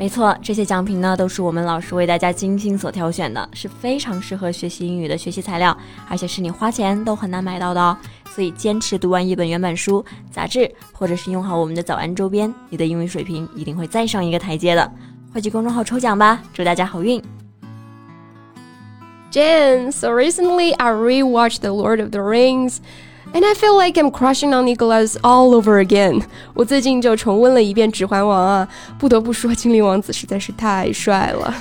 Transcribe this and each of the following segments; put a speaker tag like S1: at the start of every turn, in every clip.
S1: 没错，这些奖品呢都是我们老师为大家精心所挑选的，是非常适合学习英语的学习材料，而且是你花钱都很难买到的哦。所以坚持读完一本原版书、杂志，或者是用好我们的早安周边，你的英语水平一定会再上一个台阶的。快去公众号抽奖吧，祝大家好运
S2: ！Jen, so recently I rewatched The Lord of the Rings. And I feel like I'm crushing on Legolas all over again. 我最近就重温了一遍《指环王》啊，不得不说，精灵王子实在是太帅了。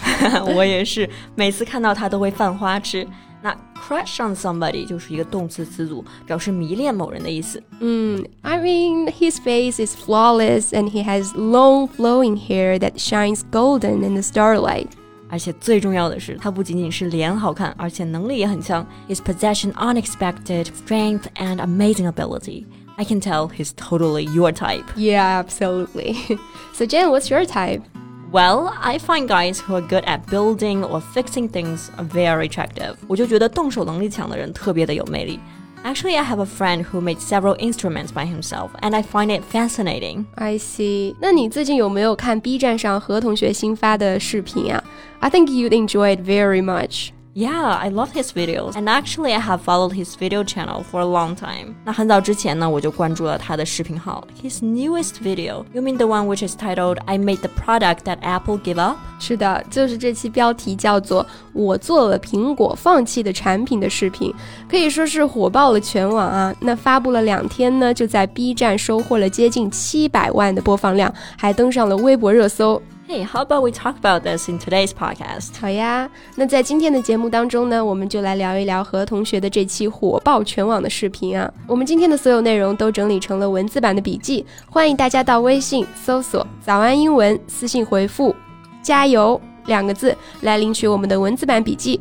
S1: 我也是，每次看到他都会犯花痴。那 crush on somebody 就是一个动词词组，表示迷恋某人的意思。
S2: 嗯，I mean his face is flawless and he has long flowing hair that shines golden in the starlight.
S1: 而且最重要的是，他不仅仅是脸好看，而且能力也很强。His possession unexpected strength and amazing ability. I can tell he's totally your type.
S2: Yeah, absolutely. so Jen, what's your type?
S1: Well, I find guys who are good at building or fixing things very attractive. 我就觉得动手能力强的人特别的有魅力。 Actually, I have a friend who made several instruments by himself, and I find it fascinating.
S2: I see. 那你最近有没有看 B 站上何同学新发的视频啊？I think you'd enjoy it very much.
S1: Yeah, I love his videos, and actually I have followed his video channel for a long time. 那很早之前呢，我就关注了他的视频号。His newest video, you mean the one which is titled "I made the product that Apple gave up"？
S2: 是的，就是这期标题叫做“我做了苹果放弃的产品”的视频，可以说是火爆了全网啊。那发布了两天呢，就在 B 站收获了接近七百万的播放量，还登上了微博热搜。
S1: Hey, how about we talk about this in today's podcast?
S2: 好呀，那在今天的节目当中呢，我们就来聊一聊何同学的这期火爆全网的视频啊。我们今天的所有内容都整理成了文字版的笔记，欢迎大家到微信搜索“早安英文”，私信回复“加油”两个字来领取我们的文字版笔记。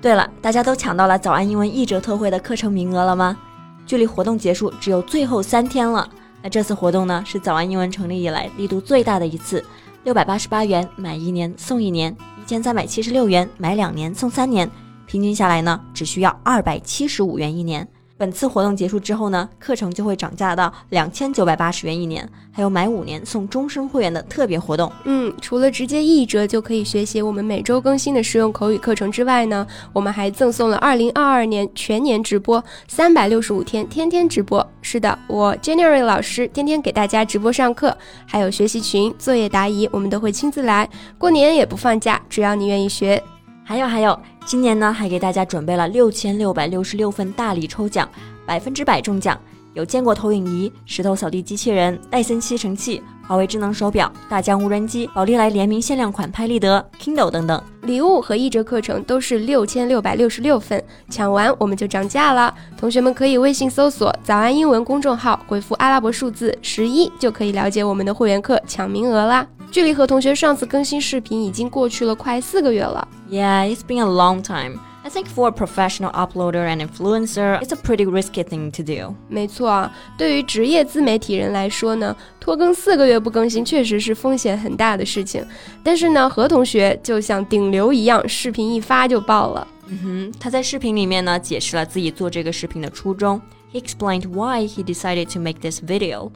S1: 对了，大家都抢到了早安英文一折特惠的课程名额了吗？距离活动结束只有最后三天了。那这次活动呢，是早安英文成立以来力度最大的一次。六百八十八元买一年送一年，一千三百七十六元买两年送三年，平均下来呢，只需要二百七十五元一年。本次活动结束之后呢，课程就会涨价到两千九百八十元一年，还有买五年送终身会员的特别活动。
S2: 嗯，除了直接一折就可以学习我们每周更新的实用口语课程之外呢，我们还赠送了二零二二年全年直播，三百六十五天天天直播。是的，我 January 老师天天给大家直播上课，还有学习群、作业答疑，我们都会亲自来。过年也不放假，只要你愿意学。
S1: 还有还有，今年呢还给大家准备了六千六百六十六份大礼抽奖，百分之百中奖，有坚果投影仪、石头扫地机器人、戴森吸尘器、华为智能手表、大疆无人机、宝丽来联名限量款拍立得、Kindle 等等
S2: 礼物和一折课程都是六千六百六十六份，抢完我们就涨价了。同学们可以微信搜索“早安英文”公众号，回复阿拉伯数字十一，就可以了解我们的会员课抢名额啦。距离何同学上次更新视频已经过去了快四个月了。
S1: Yeah, it's been a long time. I think for a professional uploader and influencer, it's a pretty risky thing to do.
S2: 没错啊，对于职业自媒体人来说呢，拖更四个月不更新确实是风险很大的事情。但是呢，何同学就像顶流一样，视频一发就爆了。
S1: 嗯哼，他在视频里面呢解释了自己做这个视频的初衷。He explained why he decided to make this video.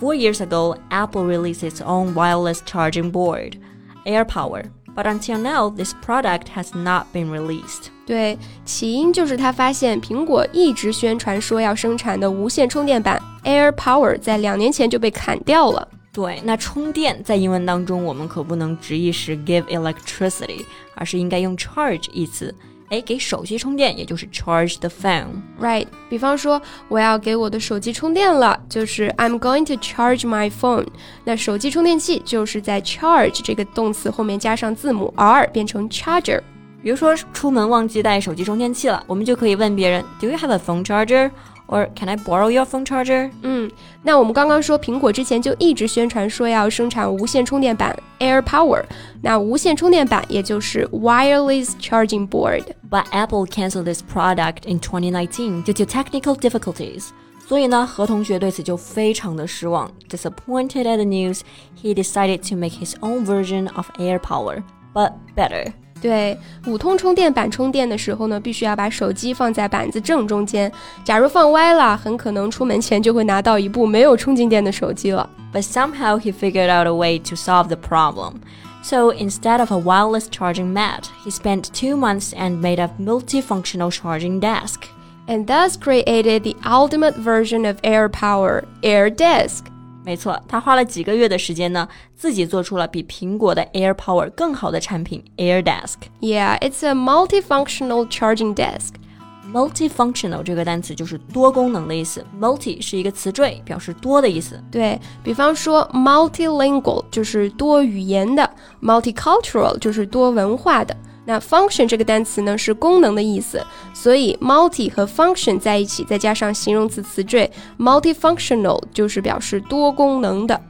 S1: Four years ago, Apple released its own wireless charging board, AirPower. But until now, this product has not been released.
S2: 对，起因就是他发现苹果一直宣传说要生产的无线充电板 AirPower 在两年前就被砍掉了。
S1: 对，那充电在英文当中我们可不能直译是 give electricity，而是应该用 charge 一词。 哎，给手机充电，也就是 charge the phone，right？
S2: 比方说，我要给我的手机充电了，就是 I'm going to charge my phone。那手机充电器就是在 charge 这个动词后面加上字母 r，变成 charger。
S1: 比如说，出门忘记带手机充电器了，我们就可以问别人，Do you have a phone charger？or Can I borrow your phone charger？
S2: 嗯，那我们刚刚说苹果之前就一直宣传说要生产无线充电板 Air Power，那无线充电板也就是 Wireless Charging
S1: Board。But Apple canceled this product in 2019 due to technical difficulties. 所以呢，何同学对此就非常的失望。Disappointed at the news, he decided to make his own version of Air Power, but better.
S2: 对，五通充电板充电的时候呢，必须要把手机放在板子正中间。假如放歪了，很可能出门前就会拿到一部没有充进电的手机了。
S1: But somehow he figured out a way to solve the problem. So instead of a wireless charging mat, he spent two months and made a multifunctional charging desk.
S2: And thus created the ultimate version of Air Power, Air Desk.
S1: 没错，他花了几个月的时间呢，自己做出了比苹果的 Air Power 更好的产品 Air Desk。
S2: Yeah, it's a multifunctional charging desk.
S1: Multifunctional 这个单词就是多功能的意思，multi 是一个词缀，表示多的意思。
S2: 对比方说，multilingual 就是多语言的，multicultural 就是多文化的。那 function 这个单词呢是功能的意思，所以 multi 和 function 在一起，再加上形容词词缀 multifunctional 就是表示多功能的。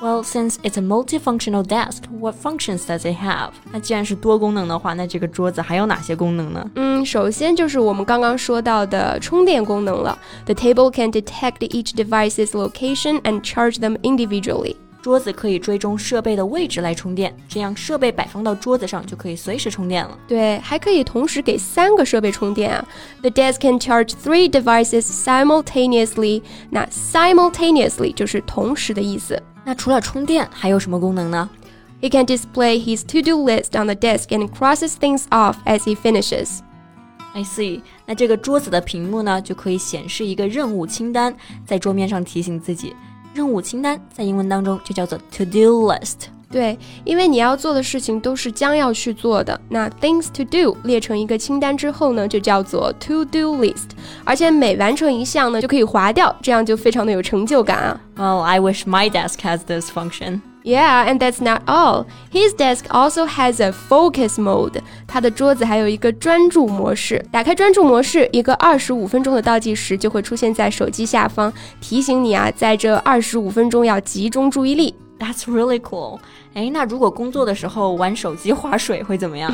S1: Well, since it's a multifunctional desk, what functions does it have? 那既然是多功能的话，那这个桌子还有哪些功能呢？
S2: 嗯，首先就是我们刚刚说到的充电功能了。The table can detect each device's location and charge them individually.
S1: 桌子可以追踪设备的位置来充电，这样设备摆放到桌子上就可以随时充电了。
S2: 对，还可以同时给三个设备充电啊。The desk can charge three devices simultaneously。那 simultaneously 就是同时的意思。
S1: 那除了充电，还有什么功能呢？
S2: He can display his to-do list on the desk and crosses things off as he finishes.
S1: I see。那这个桌子的屏幕呢，就可以显示一个任务清单，在桌面上提醒自己。 任务清单在英文当中就叫做 to do list。
S2: 对，因为你要做的事情都是将要去做的。那 things to do 列成一个清单之后呢，就叫做 to do list。而且每完成一项呢，就可以划掉，这样就非常的有成就感啊。
S1: Well, I wish my desk has this function.
S2: Yeah, and that's not all. His desk also has a focus mode. 他的桌子还有一个专注模式。打开专注模式，一个二十五分钟的倒计时就会出现在手机下方，提醒你啊，在这二十五分钟要集中注意力。
S1: That's really cool. 哎，那如果工作的时候玩手机划水会怎么样？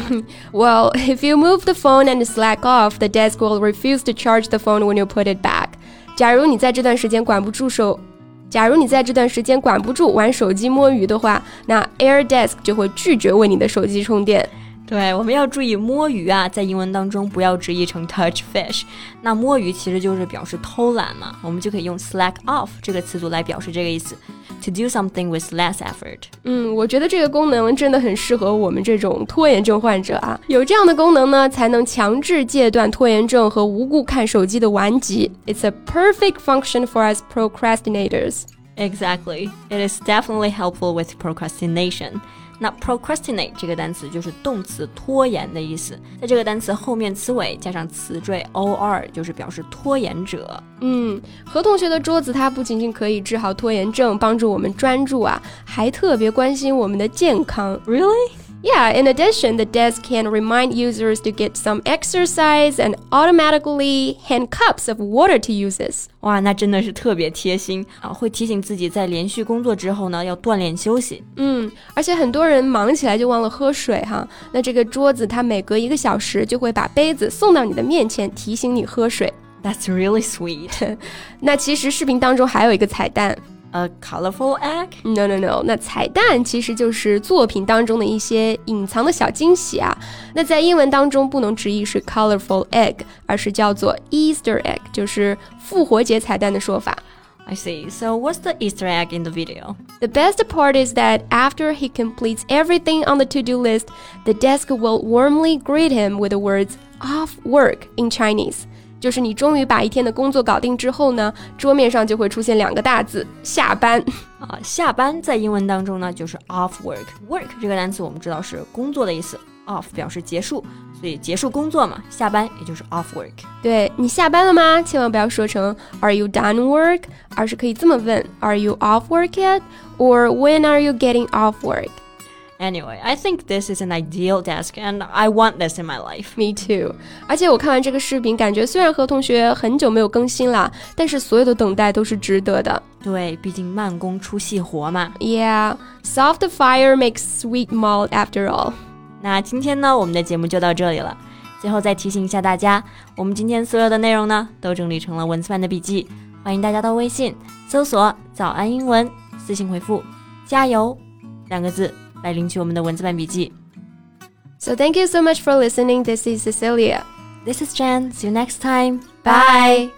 S2: Well, if you move the phone and slack off, the desk will refuse to charge the phone when you put it back. 假如你在这段时间管不住手。 假如你在这段时间管不住玩手机摸鱼的话，那 AirDesk 就会拒绝为你的手机充电。
S1: 对，我们要注意摸鱼啊，在英文当中不要直译成 touch fish。那摸鱼其实就是表示偷懒嘛，我们就可以用 slack off 这个词组来表示这个意思，to do something with less effort。
S2: 嗯，我觉得这个功能真的很适合我们这种拖延症患者啊。有这样的功能呢，才能强制戒断拖延症和无故看手机的顽疾。It's a perfect function for us procrastinators.
S1: Exactly. It is definitely helpful with procrastination. 那 procrastinate 这个单词就是动词拖延的意思，在这个单词后面词尾加上词缀 or，就是表示拖延者。
S2: 嗯，何同学的桌子它不仅仅可以治好拖延症，帮助我们专注啊，还特别关心我们的健康。
S1: Really?
S2: Yeah, in addition, the desk can remind users to get some exercise and automatically hand cups of water to users.
S1: 哇，那真的是特别贴心啊！会提醒自己在连续工作之后呢，要锻炼休息。
S2: 嗯，而且很多人忙起来就忘了喝水哈。那这个桌子它每隔一个小时就会把杯子送到你的面前，提醒你喝水。
S1: That's really sweet.
S2: 那其实视频当中还有一个彩蛋。
S1: A colorful egg?
S2: No, no, no. 那彩蛋其实就是作品当中的一些隐藏的小惊喜啊。那在英文当中不能直译是 colorful egg，而是叫做 Easter egg，就是复活节彩蛋的说法。
S1: I see. So what's the Easter egg in the video?
S2: The best part is that after he completes everything on the to-do list, the desk will warmly greet him with the words off work in Chinese. 就是你终于把一天的工作搞定之后呢，桌面上就会出现两个大字“下班”。
S1: 啊，下班在英文当中呢就是 off work。work 这个单词我们知道是工作的意思，off 表示结束，所以结束工作嘛，下班也就是 off work。
S2: 对你下班了吗？千万不要说成 Are you done work？而是可以这么问 Are you off work yet？or When are you getting off work？
S1: Anyway, I think this is an ideal desk and I want this in my life.
S2: Me too. 而且我看完这个视频，感觉虽然何同学很久没有更新了，但是所有的等待都是值得的。
S1: 对，毕竟慢工出细活嘛。
S2: Yeah, soft fire makes sweet malt after all.
S1: 那今天呢，我们的节目就到这里了。最后再提醒一下大家，我们今天所有的内容呢，都整理成了文字版的笔记，欢迎大家到微信搜索“早安英文”，私信回复“加油”两个字。来领取我们的文字版笔记。
S2: So thank you so much for listening. This is Cecilia.
S1: This is Jen. See you next time.
S2: Bye.